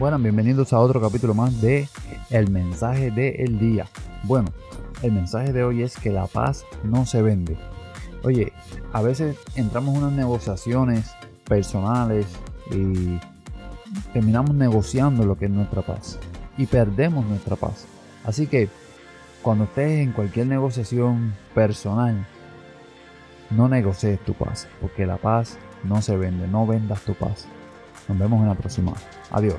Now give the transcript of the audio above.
Bueno, bienvenidos a otro capítulo más de El mensaje del día. Bueno, el mensaje de hoy es que la paz no se vende. Oye, a veces entramos en unas negociaciones personales y terminamos negociando lo que es nuestra paz y perdemos nuestra paz. Así que cuando estés en cualquier negociación personal, no negocies tu paz, porque la paz no se vende, no vendas tu paz. Nos vemos en la próxima. Adiós.